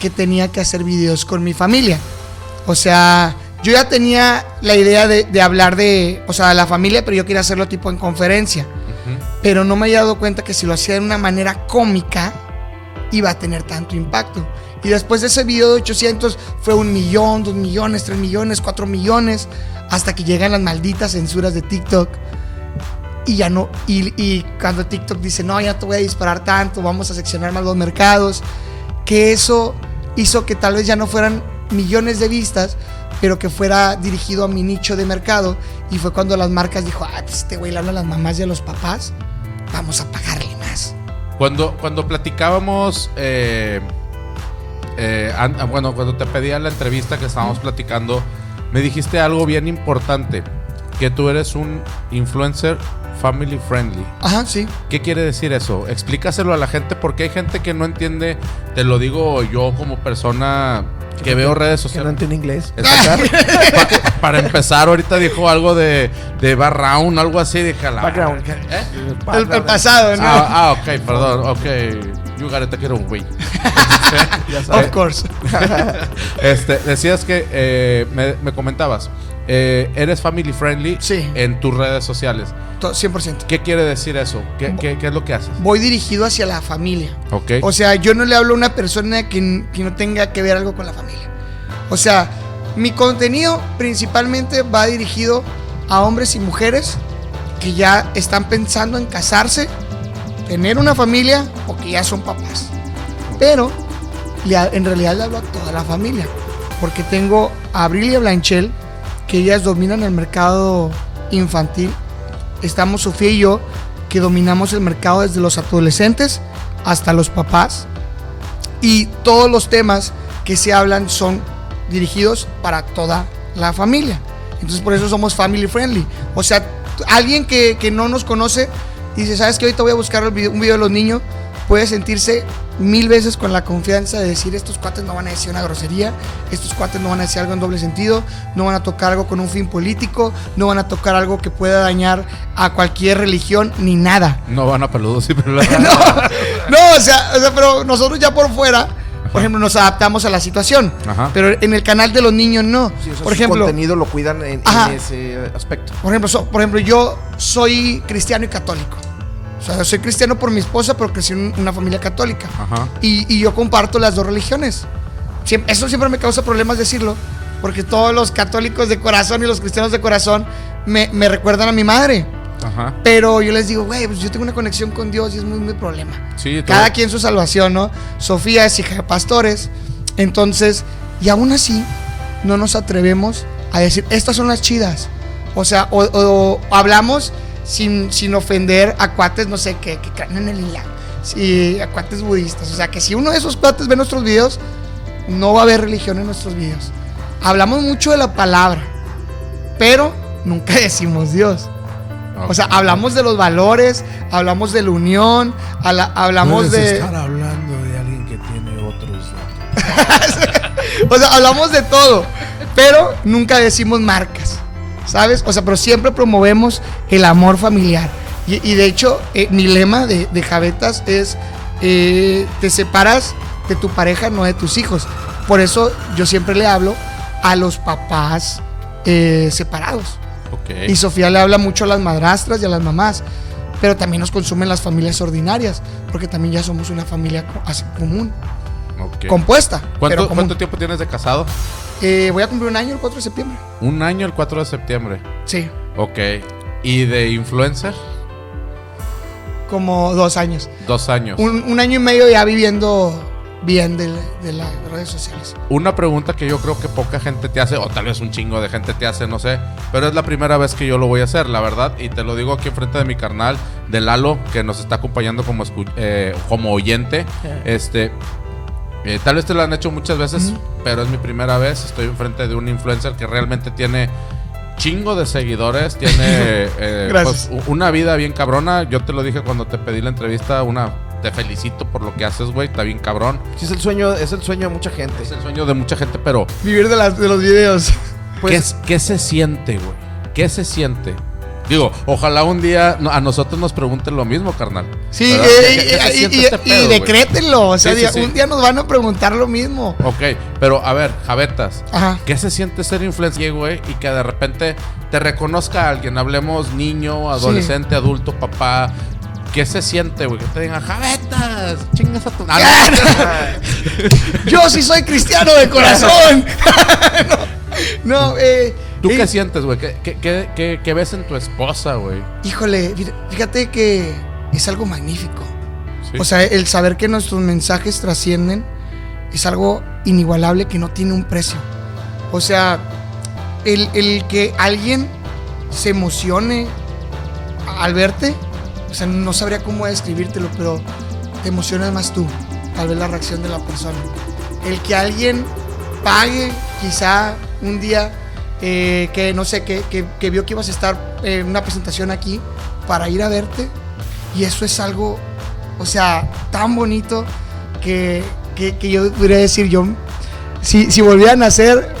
que tenía que hacer videos con mi familia. O sea, yo ya tenía la idea de, de hablar de, o sea, de la familia, pero yo quería hacerlo tipo en conferencia. Pero no me había dado cuenta que si lo hacía de una manera cómica, iba a tener tanto impacto. Y después de ese video de 800 fue un millón, dos millones, tres millones, cuatro millones, hasta que llegan las malditas censuras de TikTok. Y ya no, y, y cuando TikTok dice, no, ya te voy a disparar tanto, vamos a seccionar más los mercados, que eso hizo que tal vez ya no fueran millones de vistas, pero que fuera dirigido a mi nicho de mercado. Y fue cuando las marcas dijo, ah, pues este güey le habla a las mamás y a los papás, vamos a pagarle más. Cuando, cuando platicábamos, eh, eh, ah, bueno, cuando te pedía la entrevista que estábamos platicando, me dijiste algo bien importante, que tú eres un influencer family friendly. Ajá, sí. ¿Qué quiere decir eso? Explícaselo a la gente porque hay gente que no entiende, te lo digo yo como persona que veo redes Que no sociales. entiende inglés. Pa- para empezar, ahorita dijo algo de, de background, algo así, dije, la- Background. ¿Eh? El, el pasado, ¿no? Ah, ah, ok, perdón, ok. You take it away. Ya sabes. of course. Este, decías que eh, me, me comentabas, eh, eres family friendly Sí. en tus redes sociales. To- 100%. ¿Qué quiere decir eso? ¿Qué, qué- qué es lo que haces? Voy dirigido hacia la familia. Ok. O sea, yo no le hablo a una persona que, que no tenga que ver algo con la familia. O sea, mi contenido principalmente va dirigido a hombres y mujeres que ya están pensando en casarse, tener una familia o que ya son papás. Pero en realidad le hablo a toda la familia. Porque tengo a Abril y a Blanchel, que ellas dominan el mercado infantil. Estamos Sofía y yo, que dominamos el mercado desde los adolescentes hasta los papás. Y todos los temas que se hablan son dirigidos para toda la familia. Entonces por eso somos family friendly. O sea, alguien que, que no nos conoce dice, ¿sabes que Ahorita voy a buscar un video de los niños. Puede sentirse mil veces con la confianza de decir, estos cuates no van a decir una grosería, estos cuates no van a decir algo en doble sentido, no van a tocar algo con un fin político, no van a tocar algo que pueda dañar a cualquier religión ni nada. No van a peludos, sí, pero No, no, o sea, o sea, pero nosotros ya por fuera, por ejemplo, nos adaptamos a la situación. Ajá. Pero en el canal de los niños no. Sí, o sea, por su ejemplo, contenido lo cuidan en, en ese aspecto. por ejemplo, so- por ejemplo, yo soy cristiano y católico. O sea, soy cristiano por mi esposa, pero crecí en una familia católica. Ajá. Y, y yo comparto las dos religiones. Siem- eso siempre me causa problemas decirlo, porque todos los católicos de corazón y los cristianos de corazón me, me recuerdan a mi madre. Ajá. Pero yo les digo, güey, pues yo tengo una conexión con Dios y es muy mi problema. Sí, Cada quien su salvación, ¿no? Sofía es hija de pastores. Entonces, y aún así, no nos atrevemos a decir, estas son las chidas. O sea, o- o hablamos sin, sin ofender a cuates, no sé, que, que creen en el Islam. Sí, a cuates budistas. O sea, que si uno de esos cuates ve nuestros videos, no va a haber religión en nuestros videos. Hablamos mucho de la palabra, pero nunca decimos Dios. O sea, hablamos de los valores, hablamos de la unión, ala- hablamos Puedes de... estar hablando de alguien que tiene otros O sea, hablamos de todo, pero nunca decimos marcas, ¿sabes? O sea, pero siempre promovemos el amor familiar. Y, y de hecho, eh, mi lema de, de Javetas es, eh, te separas de tu pareja, no de tus hijos. Por eso yo siempre le hablo a los papás eh, separados. Ok. Y Sofía le habla mucho a las madrastras y a las mamás. Pero también nos consumen las familias ordinarias, porque también ya somos una familia común, compuesta. ¿Cuánto, pero común. cuánto tiempo tienes de casado? Eh, voy a cumplir un año el 4 de septiembre. Un año el 4 de septiembre. Sí, Ok. ¿Y de influencer? como dos años. Dos años. Un, un año y medio ya viviendo bien de, de las redes sociales. Una pregunta que yo creo que poca gente te hace, o tal vez un chingo de gente te hace, no sé, pero es la primera vez que yo lo voy a hacer, la verdad, y te lo digo aquí enfrente de mi carnal, de Lalo, que nos está acompañando como, eh, como oyente. Este, eh, tal vez te lo han hecho muchas veces, pero es mi primera vez. Estoy enfrente de un influencer que realmente tiene chingo de seguidores, tiene eh, pues, una vida bien cabrona. Yo te lo dije cuando te pedí la entrevista, una te felicito por lo que haces, güey, está bien cabrón. Sí, es el sueño, es el sueño de mucha gente. Es el sueño de mucha gente, pero Vivir de, las, de los videos. Pues- ¿qué, es- qué se siente, güey? ¿Qué se siente? Digo, ojalá un día a nosotros nos pregunten lo mismo, carnal. Sí, eh, ¿Qué- qué- qué se y, y- este pedo, decrétenlo. O sea, Sí, sí, día- sí. un día nos van a preguntar lo mismo. Ok, pero a ver, Javetas, Ajá. ¿qué se siente ser influencer, güey? Y que de repente te reconozca a alguien, hablemos niño, adolescente, adulto, papá. ¿Qué se siente, güey? Que te digan, Javetas, chingas a tu... Ah, no. Yo sí soy cristiano de corazón. no, no, eh, ¿Tú qué sientes, güey? ¿Qué, qué, qué- qué- qué ves en tu esposa, güey? Híjole, fí- fíjate que es algo magnífico. Sí. O sea, el saber que nuestros mensajes trascienden es algo inigualable que no tiene un precio. O sea, el, el que alguien se emocione al verte, o sea, no sabría cómo describírtelo, pero te emocionas más tú, tal vez la reacción de la persona. El que alguien pague quizá un día eh, que no sé, que, que- que vio que ibas a estar en una presentación aquí para ir a verte, y eso es algo, o sea, tan bonito que, que- yo podría decir, yo, si, si volviera a nacer,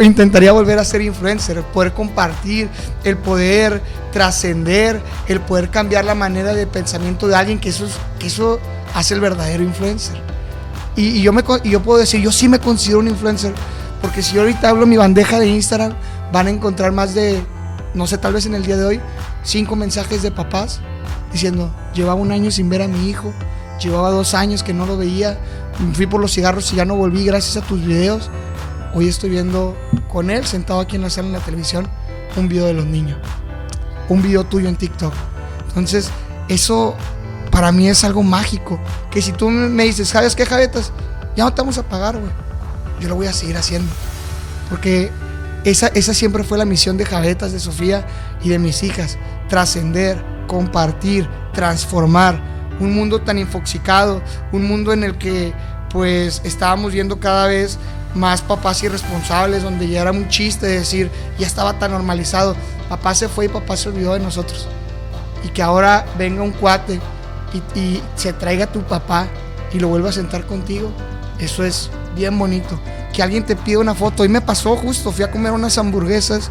intentaría volver a ser influencer, poder compartir, el poder trascender, el poder cambiar la manera de pensamiento de alguien, que eso, es- que eso hace el verdadero influencer. Y, y yo, me, y yo puedo decir, yo sí me considero un influencer, porque si yo ahorita hablo mi bandeja de Instagram, van a encontrar más de, no sé, tal vez en el día de hoy, cinco mensajes de papás diciendo, llevaba un año sin ver a mi hijo, llevaba dos años que no lo veía, fui por los cigarros y ya no volví gracias a tus videos. Hoy estoy viendo con él, sentado aquí en la sala en la televisión, un video de los niños, un video tuyo en TikTok. Entonces, eso para mí es algo mágico. Que si tú me dices, ¿sabes qué, Javetas? Ya no te vamos a pagar, güey. Yo lo voy a seguir haciendo. Porque esa, esa siempre fue la misión de Javetas, de Sofía y de mis hijas. Trascender, compartir, transformar. Un mundo tan infoxicado, un mundo en el que pues estábamos viendo cada vez más papás irresponsables, donde ya era un chiste decir, ya estaba tan normalizado. Papá se fue y papá se olvidó de nosotros y que ahora venga un cuate y, y se traiga a tu papá y lo vuelva a sentar contigo, eso es bien bonito. Que alguien te pida una foto. Y me pasó justo, fui a comer unas hamburguesas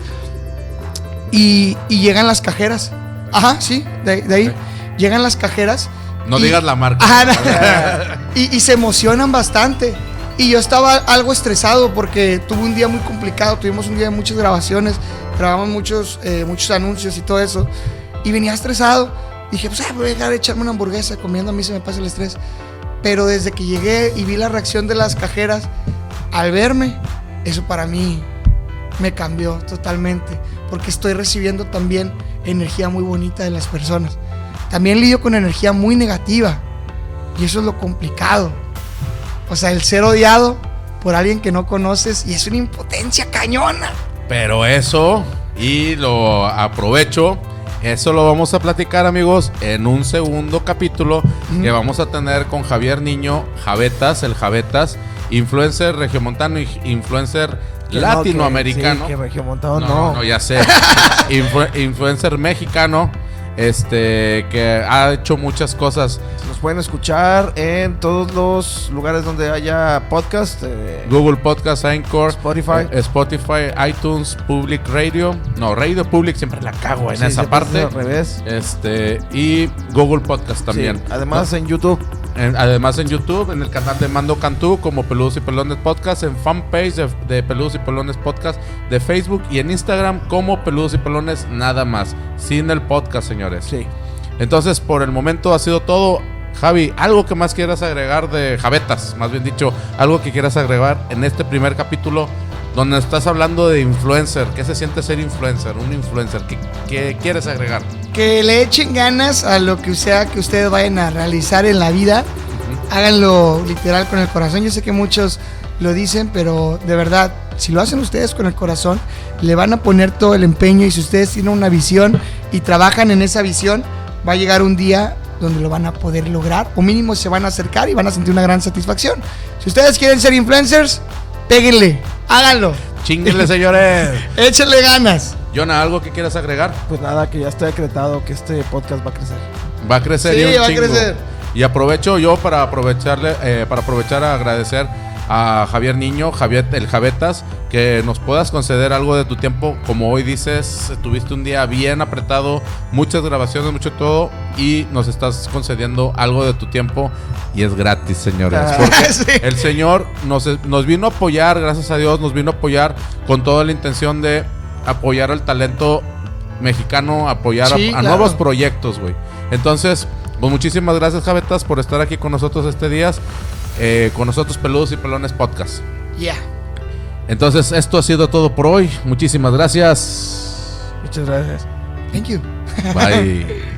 y, y llegan las cajeras. Ajá, sí, de, de ahí. Llegan las cajeras. No y- digas la marca. Ajá, y, y se emocionan bastante. Y yo estaba algo estresado porque tuve un día muy complicado. Tuvimos un día de muchas grabaciones, grabamos muchos, eh, muchos anuncios y todo eso. Y venía estresado. Dije, pues ah, voy a dejar de echarme una hamburguesa comiendo, a mí se me pasa el estrés. Pero desde que llegué y vi la reacción de las cajeras al verme, eso para mí me cambió totalmente. Porque estoy recibiendo también energía muy bonita de las personas. También lidio con energía muy negativa. Y eso es lo complicado. O sea, el ser odiado por alguien que no conoces y es una impotencia cañona. Pero eso, y lo aprovecho, eso lo vamos a platicar, amigos, en un segundo capítulo que vamos a tener con Javier Niño, Javetas, el Javetas, influencer regiomontano y influencer Que no, latinoamericano. Que, sí, que regiomontano no, no. no, ya sé. Influ- influencer mexicano este, que ha hecho muchas cosas. Nos pueden escuchar en todos los lugares donde haya podcast. eh, Google Podcast, Anchor, Spotify. eh, Spotify, iTunes, Public Radio. No, Radio Public siempre la cago en sí, esa parte. Al revés. Este, y Google Podcast también. Sí, Además, ¿No? en YouTube. En- además en YouTube, en el canal de Mando Cantú como Peludos y Pelones Podcast, en fanpage de, de Peludos y Pelones Podcast de Facebook y en Instagram como Peludos y Pelones nada más, sin el podcast, señores. Sí. Entonces, por el momento ha sido todo. Javi, algo que más quieras agregar de Javetas, más bien dicho, algo que quieras agregar en este primer capítulo donde estás hablando de influencer. ¿Qué se siente ser influencer? Un influencer. ¿Qué, qué quieres agregar? Que le echen ganas a lo que sea que ustedes vayan a realizar en la vida. Háganlo literal con el corazón. Yo sé que muchos lo dicen, pero de verdad, si lo hacen ustedes con el corazón, le van a poner todo el empeño y si ustedes tienen una visión y trabajan en esa visión, va a llegar un día donde lo van a poder lograr o mínimo se van a acercar y van a sentir una gran satisfacción. Si ustedes quieren ser influencers, péguenle, háganlo, Chinguenle, señores. échenle ganas. Jonah, ¿algo que quieras agregar? Pues nada, que ya está decretado que este podcast va a crecer. Va a crecer Sí, y un va a crecer. Y aprovecho yo para aprovecharle, eh, para aprovechar a agradecer a Javier Niño, Javier el Javetas, que nos puedas conceder algo de tu tiempo. Como hoy dices, tuviste un día bien apretado, muchas grabaciones, mucho todo, y nos estás concediendo algo de tu tiempo y es gratis, señores. Ah. Porque Sí. el Señor nos, nos vino a apoyar, gracias a Dios, nos vino a apoyar con toda la intención de apoyar al talento mexicano, apoyar a- Sí, a, claro. nuevos proyectos, güey. Entonces, pues muchísimas gracias, Javetas, por estar aquí con nosotros este día, eh, con nosotros Peludos y Pelones Podcast. Yeah. Entonces, esto ha sido todo por hoy. Muchísimas gracias. Muchas gracias. Thank you. Bye.